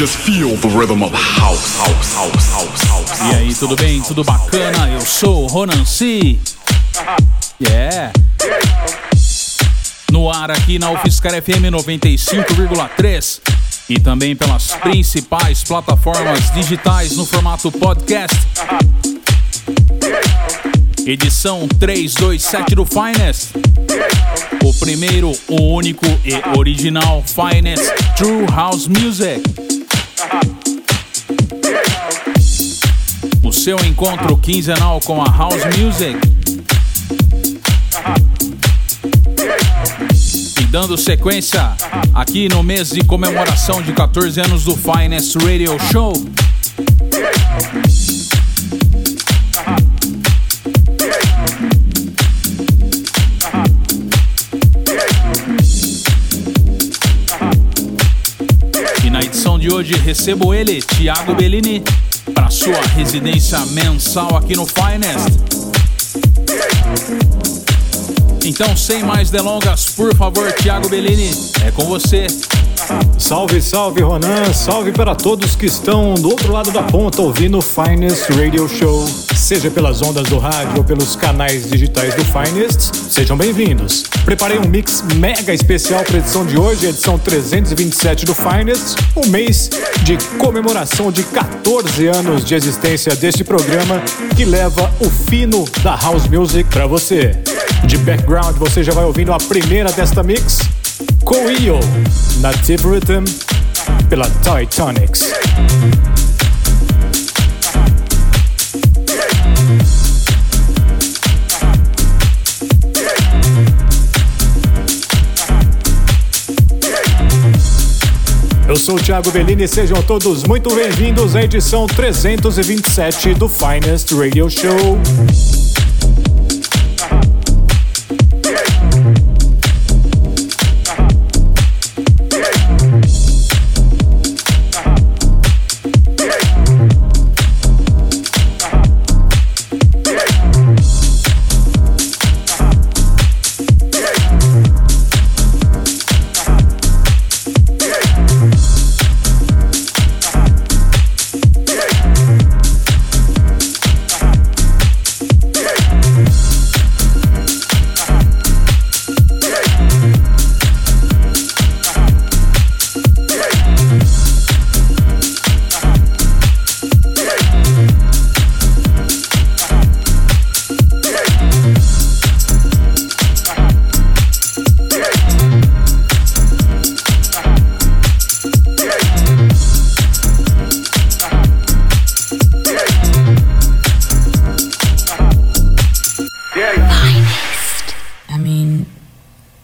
Just feel the rhythm of house, house, house, house, house. E aí, tudo bem? Tudo bacana? Eu sou o Ronan C. Yeah. No ar aqui na UFSCar FM 95,3 e também pelas principais plataformas digitais no formato podcast. Edição 327 do Finest. O primeiro, o único e original Finest True House Music. O seu encontro quinzenal com a House Music. E dando sequência aqui no mês de comemoração de 14 anos do Finest Radio Show. De hoje recebo ele, Thiago Bellini, para sua residência mensal aqui no Finest. Então, sem mais delongas, por favor, Thiago Bellini, é com você. Salve, salve, Ronan. Salve para todos que estão do outro lado da ponta ouvindo o Finest Radio Show. Seja pelas ondas do rádio ou pelos canais digitais do Finest, sejam bem-vindos. Preparei um mix mega especial para a edição de hoje, edição 327 do Finest, um mês de comemoração de 14 anos de existência deste programa que leva o fino da house music para você. De background, você já vai ouvindo a primeira desta mix, Coio, Native Rhythm, pela Titanics. Eu sou o Thiago Bellini e sejam todos muito bem-vindos à edição 327 do Finest Radio Show.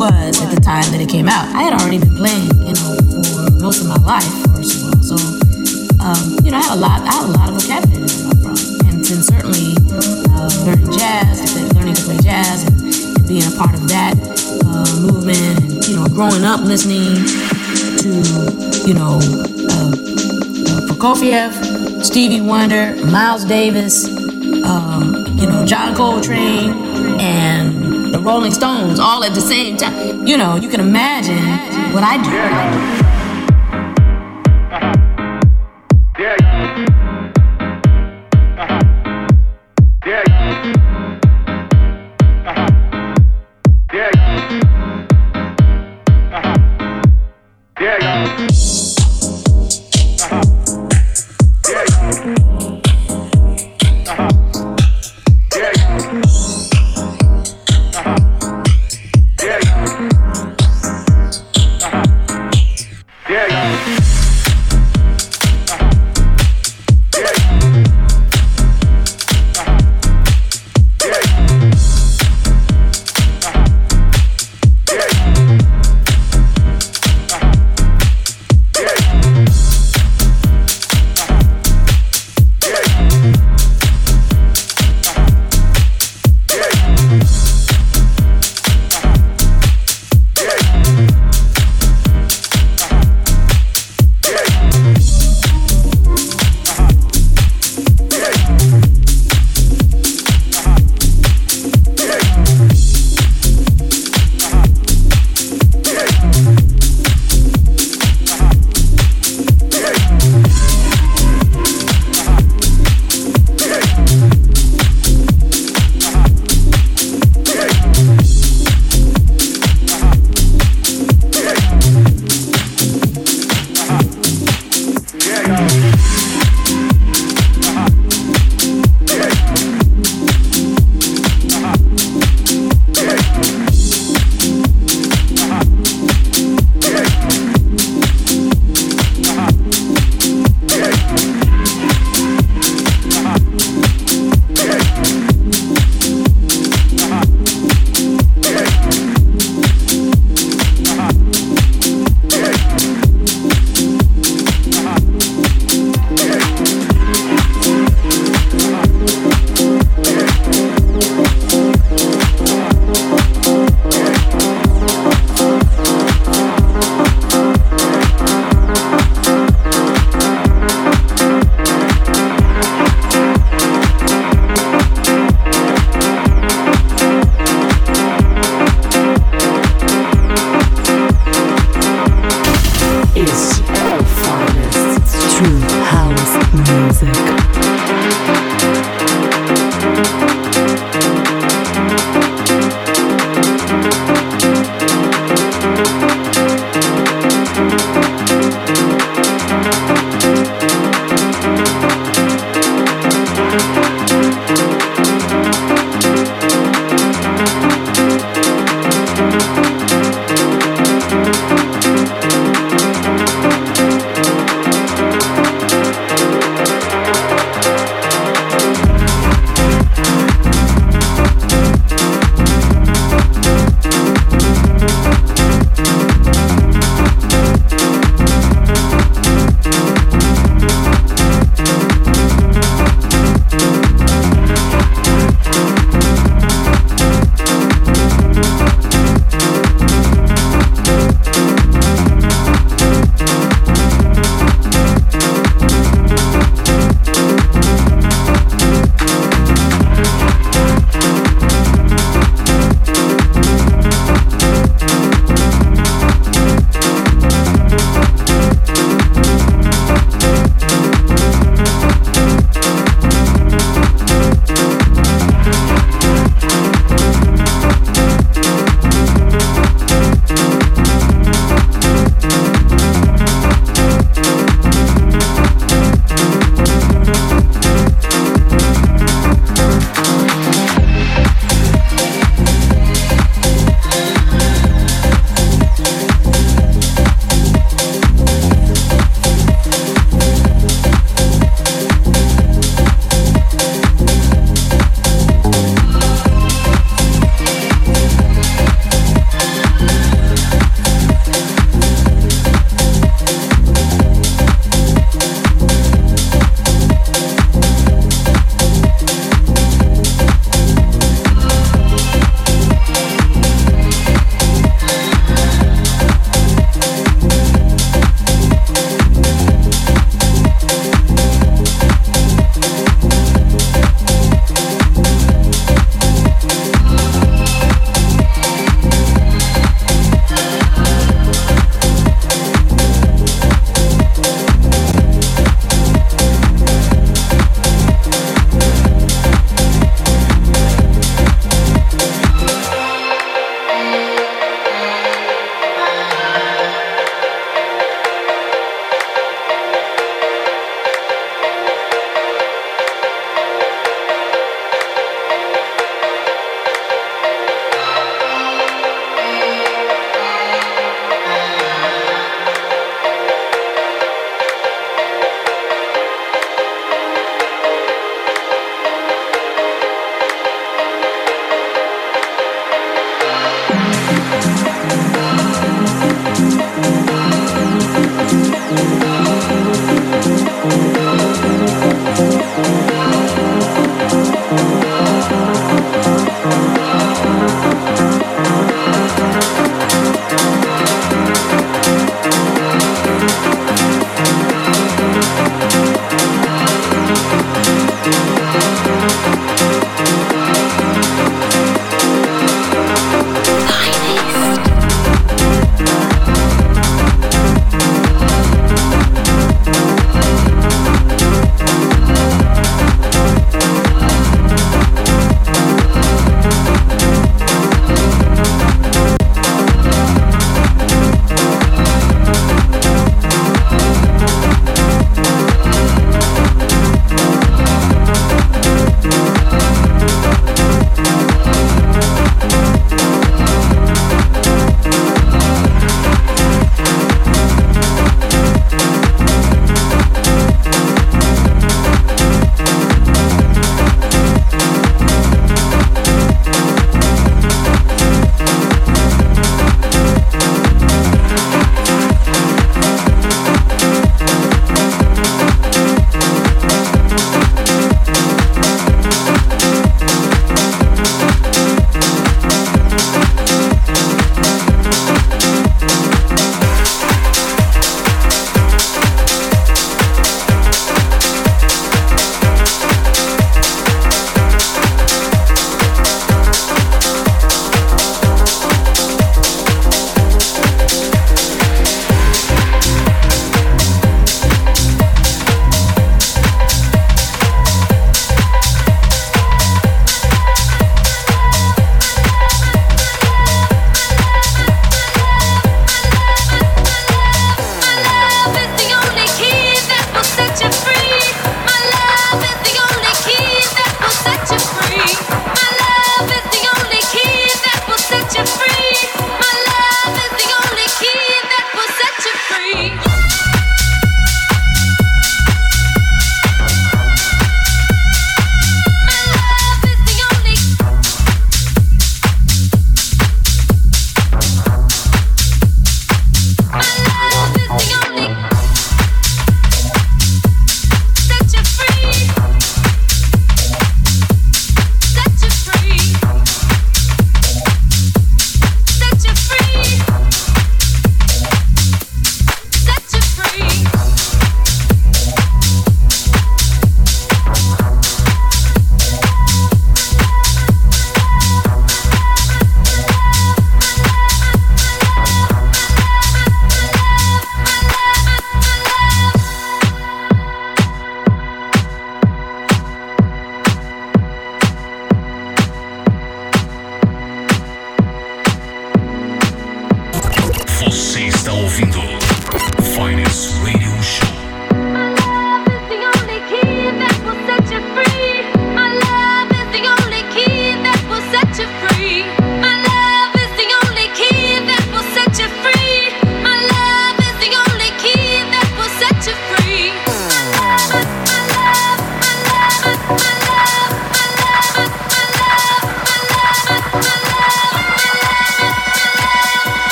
was at the time that it came out. I had already been playing, you know, for most of my life, first of all. So, um, you know, I had a lot, I had a lot of vocabulary to come from, and then certainly uh, learning jazz, learning to play jazz, and, and being a part of that uh, movement, and you know, growing up listening to, you know, uh, uh, Prokofiev, Stevie Wonder, Miles Davis, um, you know, John Coltrane, and the Rolling Stones all at the same time. You know, you can imagine what I do.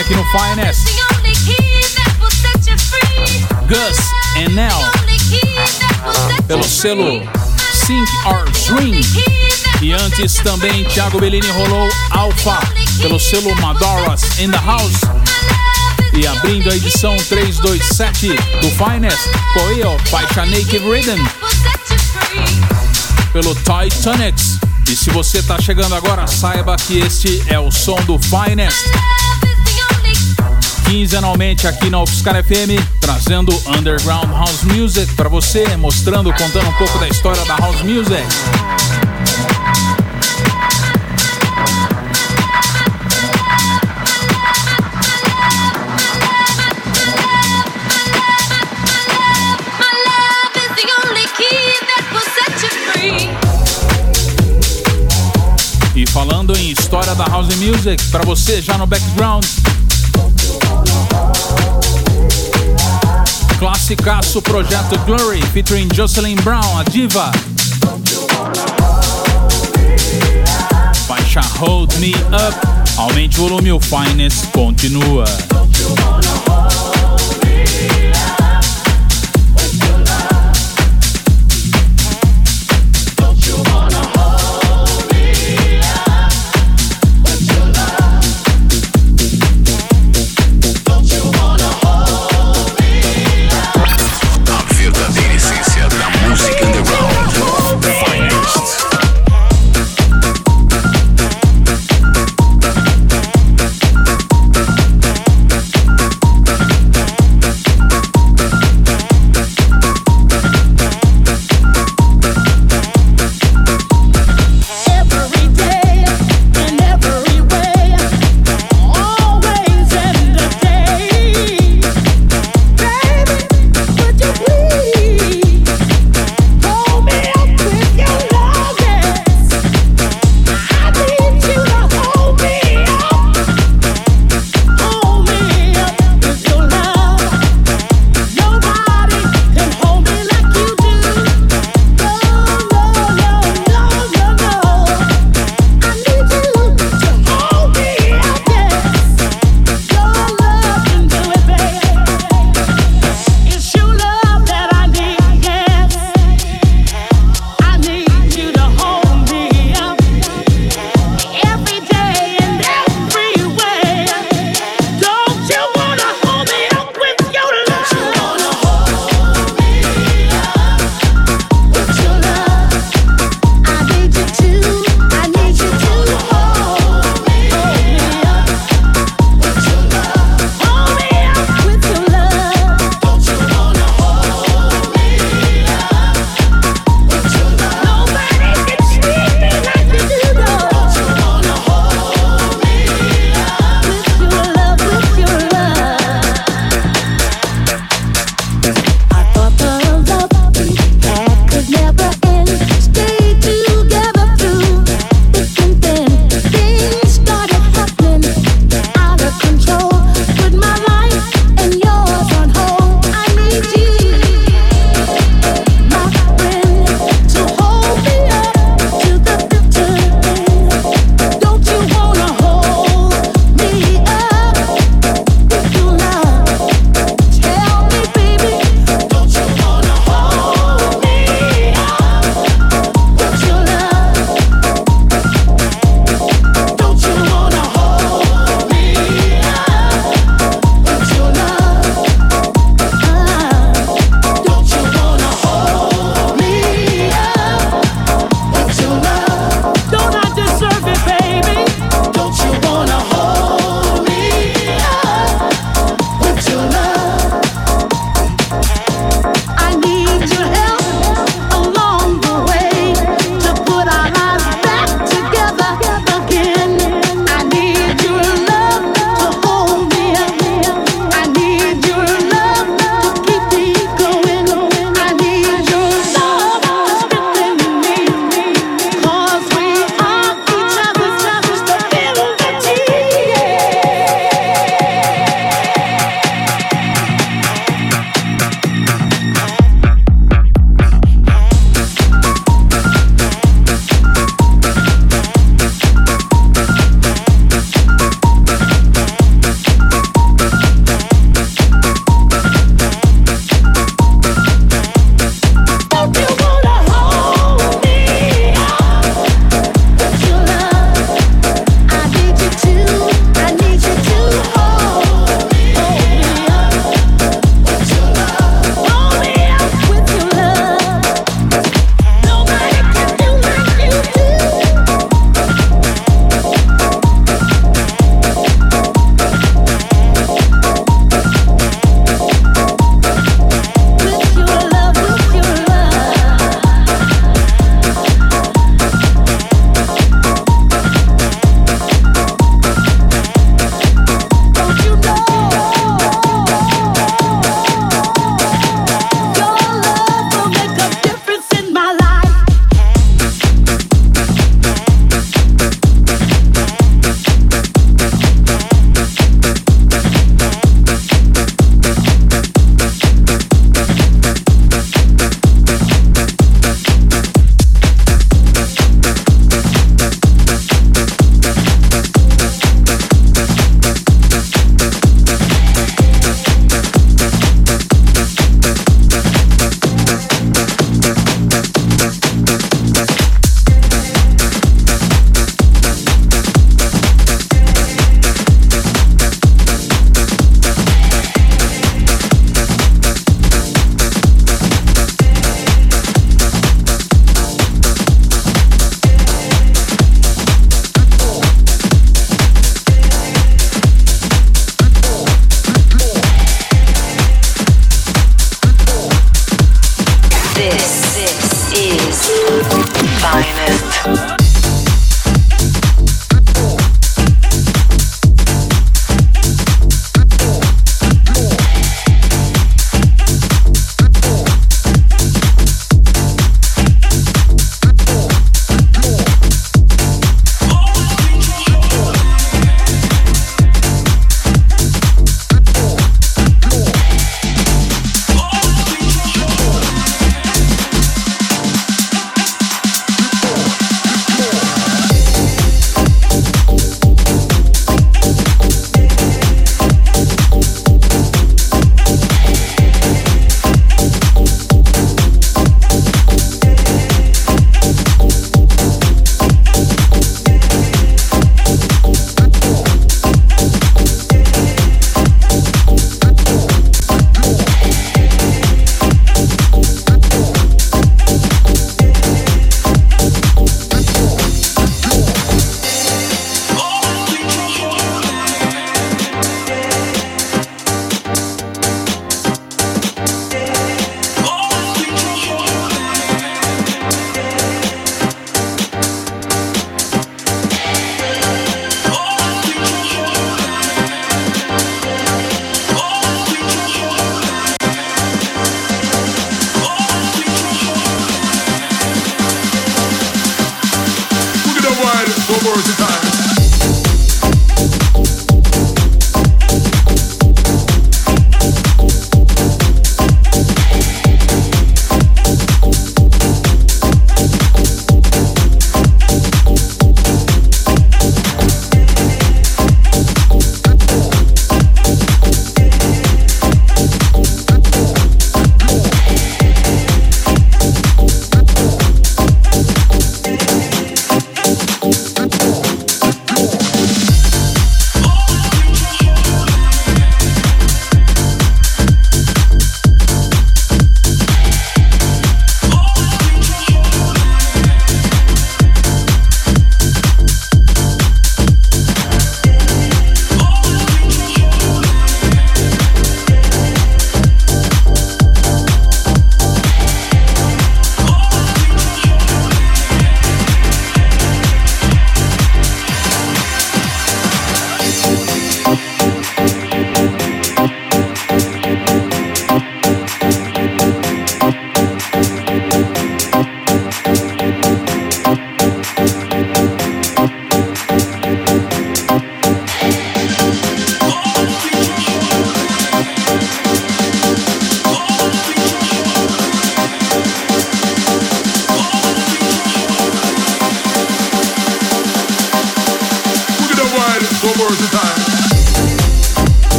Aqui no Finest. Gus and Nell, pelo selo Sync or Swing. E antes também Thiago Bellini rolou Alpha, pelo selo Madoras in the House. E abrindo a edição 327 do Finest, Coelho, faixa Naked Rhythm, pelo Titanics. E se você está chegando agora, saiba que este é o som do Finest. Quinzenalmente aqui na UFSCar FM, trazendo Underground House Music para você, mostrando, contando um pouco da história da House Music. E falando em história da house music, para você já no background. Classicaço projeto Glory featuring Jocelyn Brown, a diva. Faixa Hold Me Up. Aumente o volume, o Finest continua.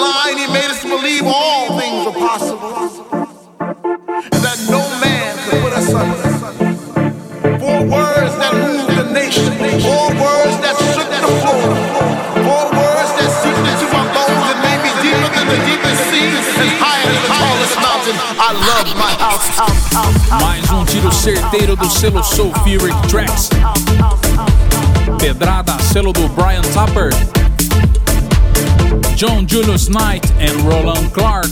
Line, he made us believe all things are possible. And that no man could put us under. Four words that moved the nation. Four words that shook the floor. Four words that seeped into my bones and made me deeper than the deepest sea and higher than the tallest mountain. I love my house. Mais um tiro certeiro do selo Sulfuric Tracks. Pedrada, selo do Brian Tupper. John Julius Knight and Roland Clark.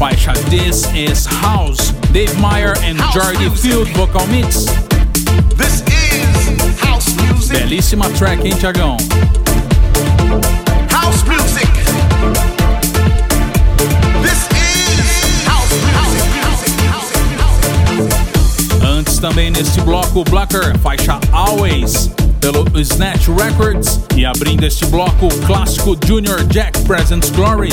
Faixa This Is House. Dave Meyer and Jordy Field vocal mix. This is house music. Belíssima track, hein, Tiagão? House music. This is house music. Antes também neste bloco, Blacker, faixa Always pelo Snatch Records e abrindo este bloco o clássico Junior Jack Presents Glory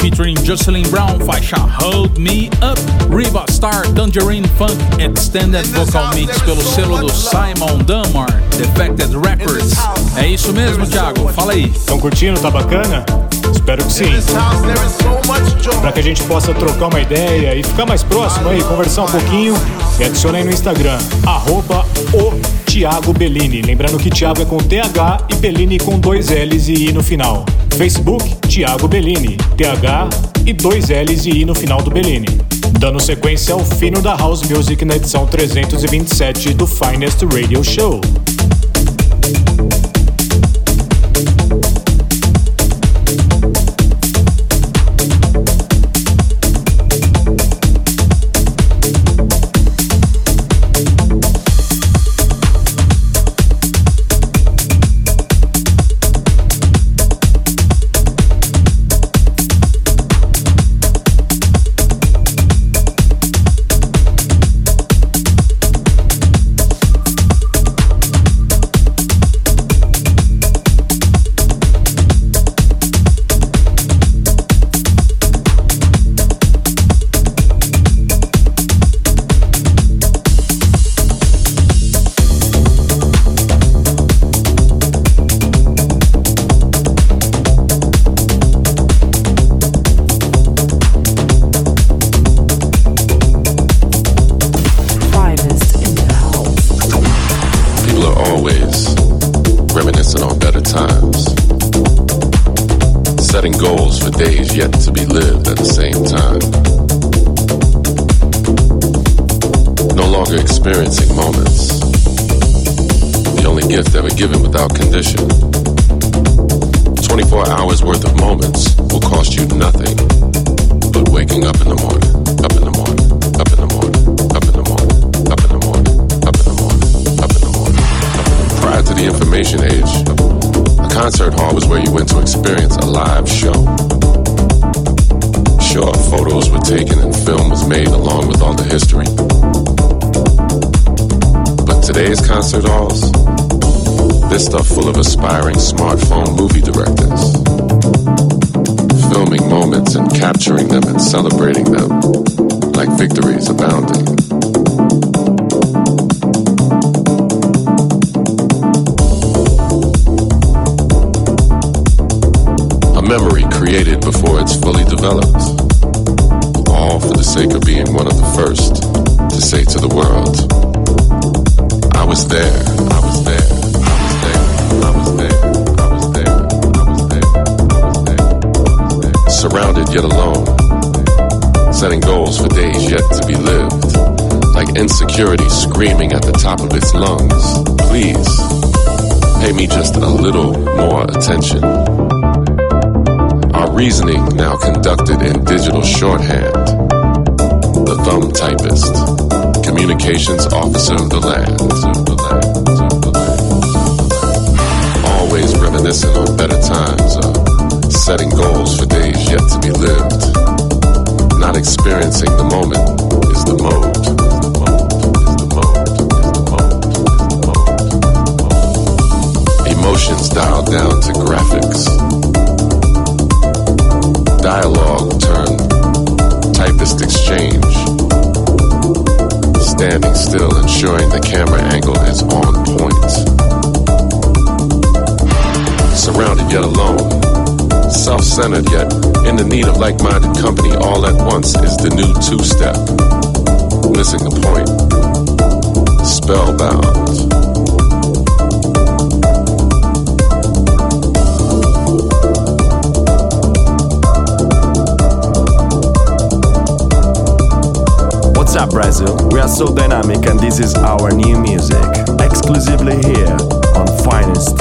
featuring Jocelyn Brown, faixa Hold Me Up, Riva Star Tangerine Funk Extended Vocal Mix pelo selo do Simon Dunmore, Defected Records. É isso mesmo, Thiago? Fala aí. Estão curtindo? Tá bacana? Espero que sim. Para que a gente possa trocar uma ideia e ficar mais próximo aí, conversar um pouquinho, me adicione aí no Instagram, arroba o Thiago Bellini. Lembrando que Thiago é com TH e Bellini com dois L's e I no final. Facebook, Thiago Bellini, TH e dois L's e I no final do Bellini. Dando sequência ao fino da House Music na edição 327 do Finest Radio Show. before it's fully developed. All for the sake of being one of the first to say to the world, I was there, I was there, I was there, I was there, I was there, I was there, I was there. I was there. Surrounded yet alone, setting goals for days yet to be lived, like insecurity screaming at the top of its lungs, please pay me just a little more attention. Reasoning now conducted in digital shorthand. The thumb typist, communications officer of the land. Always reminiscent on better times, uh, setting goals for days yet to be lived. Not experiencing the moment is the mode. Emotions dialed down to graphics. Dialogue turned typist exchange. Standing still, ensuring the camera angle is on point. Surrounded yet alone. Self centered yet in the need of like minded company all at once is the new two step. Missing the point. Spellbound. Up, Brazil? We are so dynamic, and this is our new music, exclusively here on Finest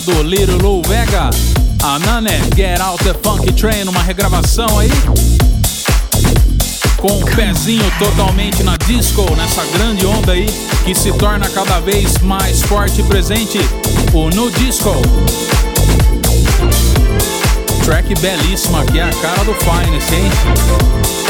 do Little Lou Vega, a Nane Get Out the Funk Train, uma regravação aí. Com o um pezinho totalmente na disco, nessa grande onda aí, que se torna cada vez mais forte e presente, o No Disco. Track belíssima, que é a cara do Finest, hein?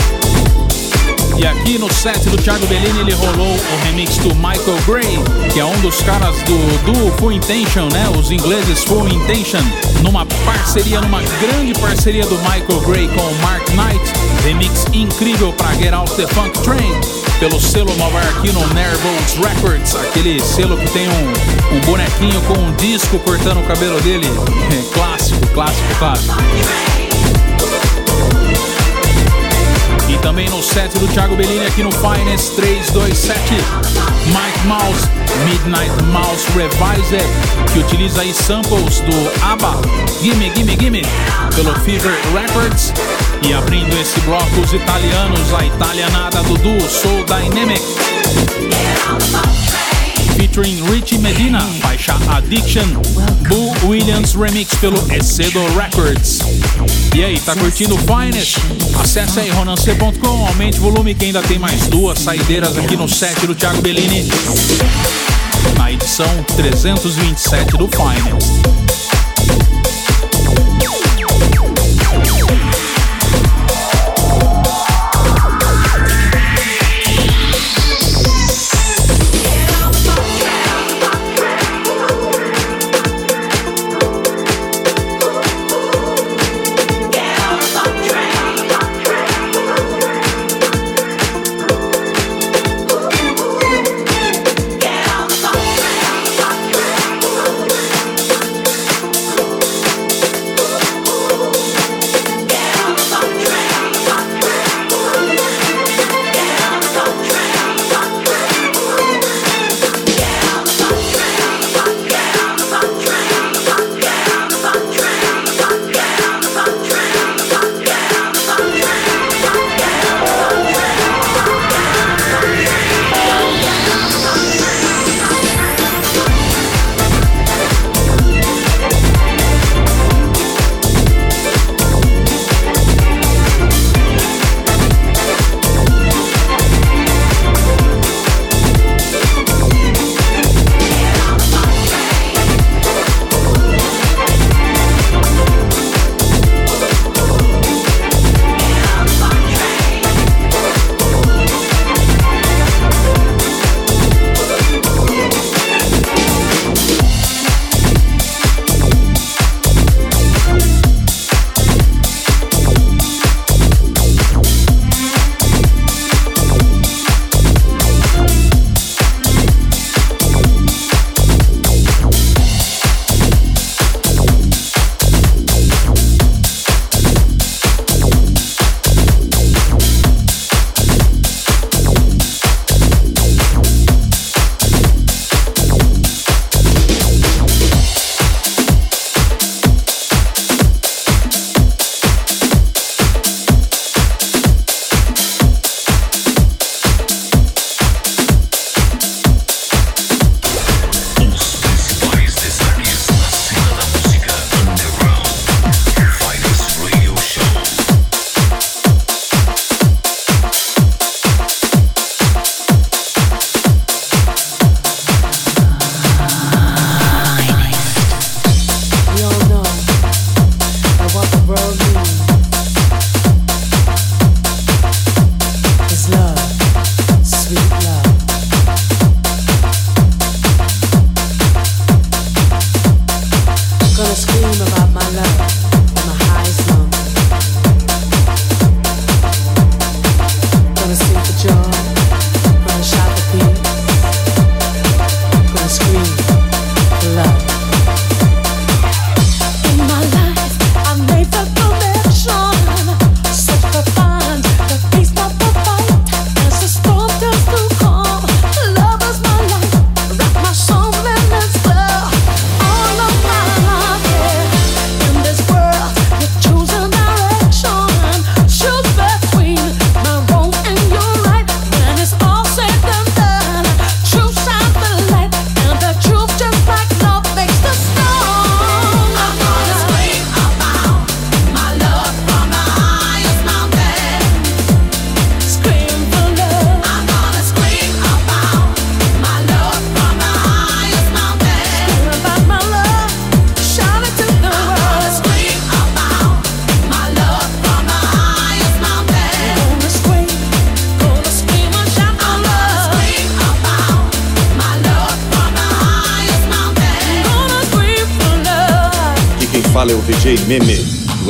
E aqui no set do Thiago Bellini ele rolou o remix do Michael Gray, que é um dos caras do, do Full Intention, né? Os ingleses Full Intention, numa parceria, numa grande parceria do Michael Gray com o Mark Knight. Remix incrível para Get Out the Funk Train, pelo selo nova-iorquino Nervous Records, aquele selo que tem um, um bonequinho com um disco cortando o cabelo dele. Clássico, clássico, clássico. Também no set do Thiago Bellini aqui no Finest 327, Mike Mouse, Midnight Mouse Revised, que utiliza aí samples do ABBA, Gimme Gimme Gimme, pelo Fever Records. E abrindo esse bloco, os italianos, a italianada do duo Soul Dynamic featuring Richie Medina, faixa Addiction, Boo Williams remix pelo Ecedo Records. E aí, tá curtindo o Finest? Acesse aí ronancê.com, aumente o volume que ainda tem mais duas saideiras aqui no set do Thiago Bellini. Na edição 327 do Finest.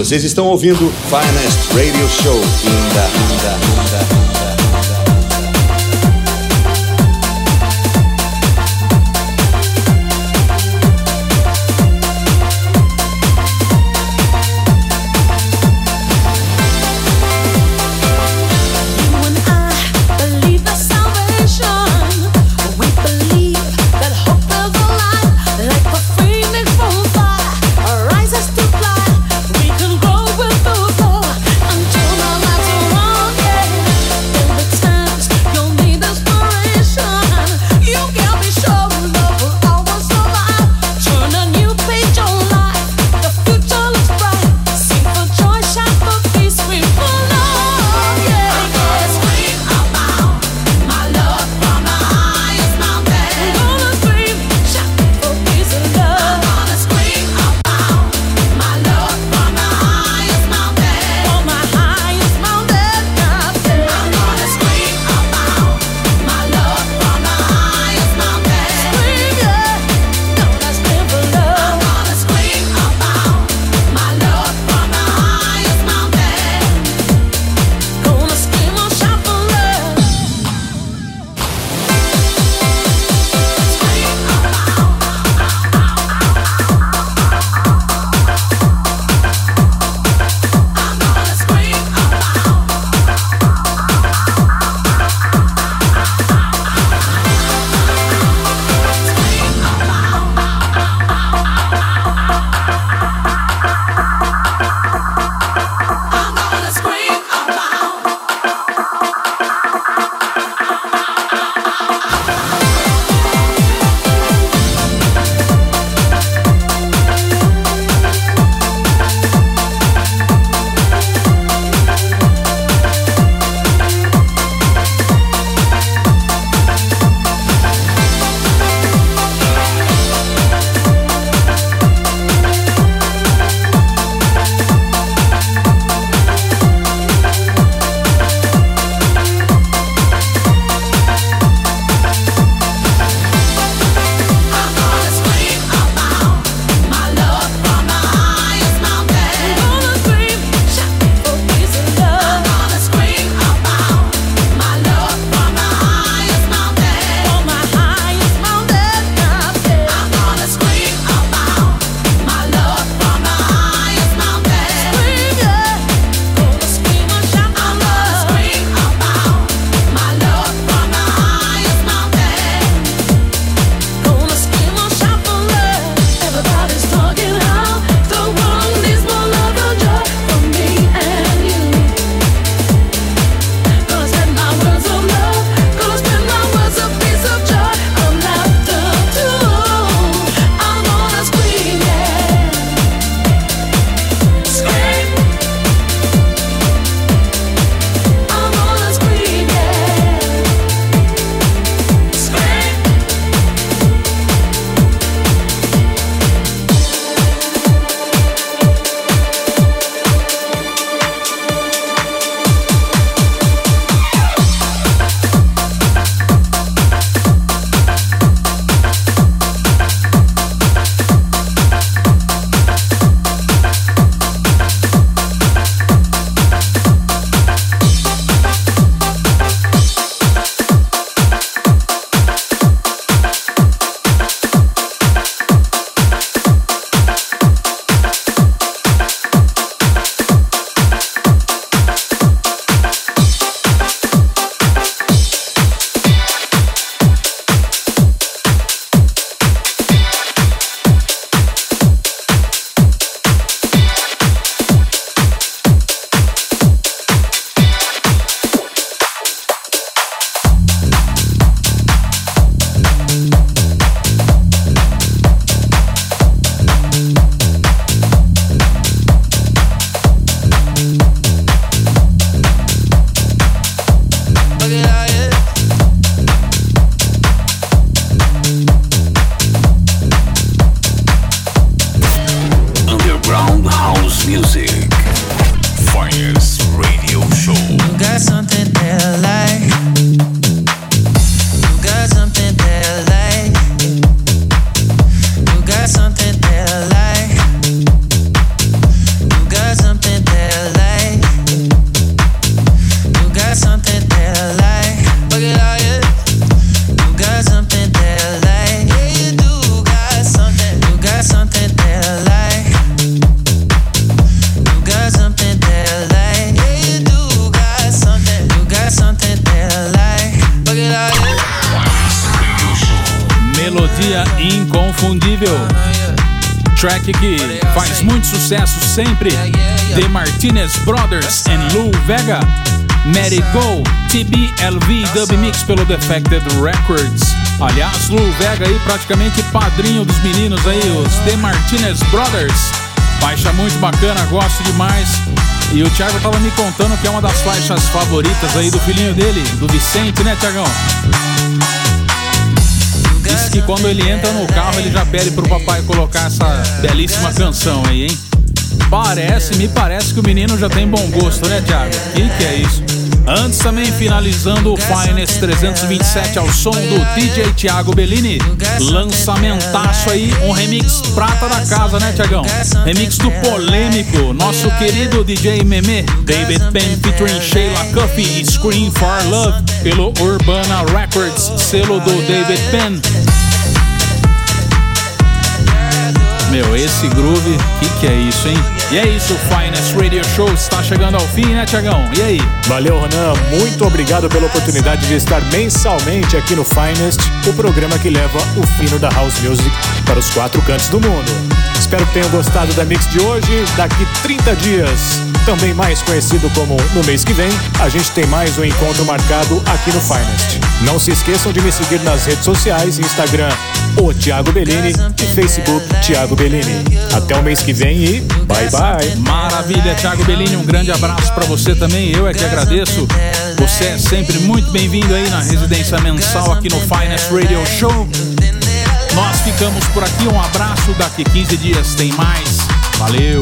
Vocês estão ouvindo Finest Radio Show sempre. The Martinez Brothers and Lou Vega. It Go, TBLV Dub Mix pelo Defected Records. Aliás, Lou Vega aí praticamente padrinho dos meninos aí, os The Martinez Brothers. Faixa muito bacana, gosto demais. E o Thiago tava me contando que é uma das faixas favoritas aí do filhinho dele, do Vicente, né, Thiagão? Diz que quando ele entra no carro, ele já pede pro papai colocar essa belíssima canção aí, hein? Parece, me parece que o menino já tem bom gosto, né, Thiago? Que que é isso? Antes também finalizando o Finest 327 ao som do DJ Thiago Bellini. Lançamentaço aí, um remix prata da casa, né, Tiagão? Remix do polêmico, nosso querido DJ Meme, David Penn featuring Sheila Cuffy e Scream for Love pelo Urbana Records, selo do David Penn. Meu, esse groove, que que é isso, hein? E é isso, o Finest Radio Show está chegando ao fim, né, Tiagão? E aí? Valeu, Ronan. Muito obrigado pela oportunidade de estar mensalmente aqui no Finest, o programa que leva o fino da House Music para os quatro cantos do mundo. Espero que tenham gostado da mix de hoje. Daqui 30 dias, também mais conhecido como no mês que vem, a gente tem mais um encontro marcado aqui no Finest. Não se esqueçam de me seguir nas redes sociais, Instagram, o Thiago Bellini e Facebook Thiago Bellini. Até o mês que vem e bye bye. Maravilha, Thiago Bellini, um grande abraço para você também. Eu é que agradeço. Você é sempre muito bem-vindo aí na residência mensal aqui no Finest Radio Show. Nós ficamos por aqui. Um abraço. Daqui 15 dias tem mais. Valeu.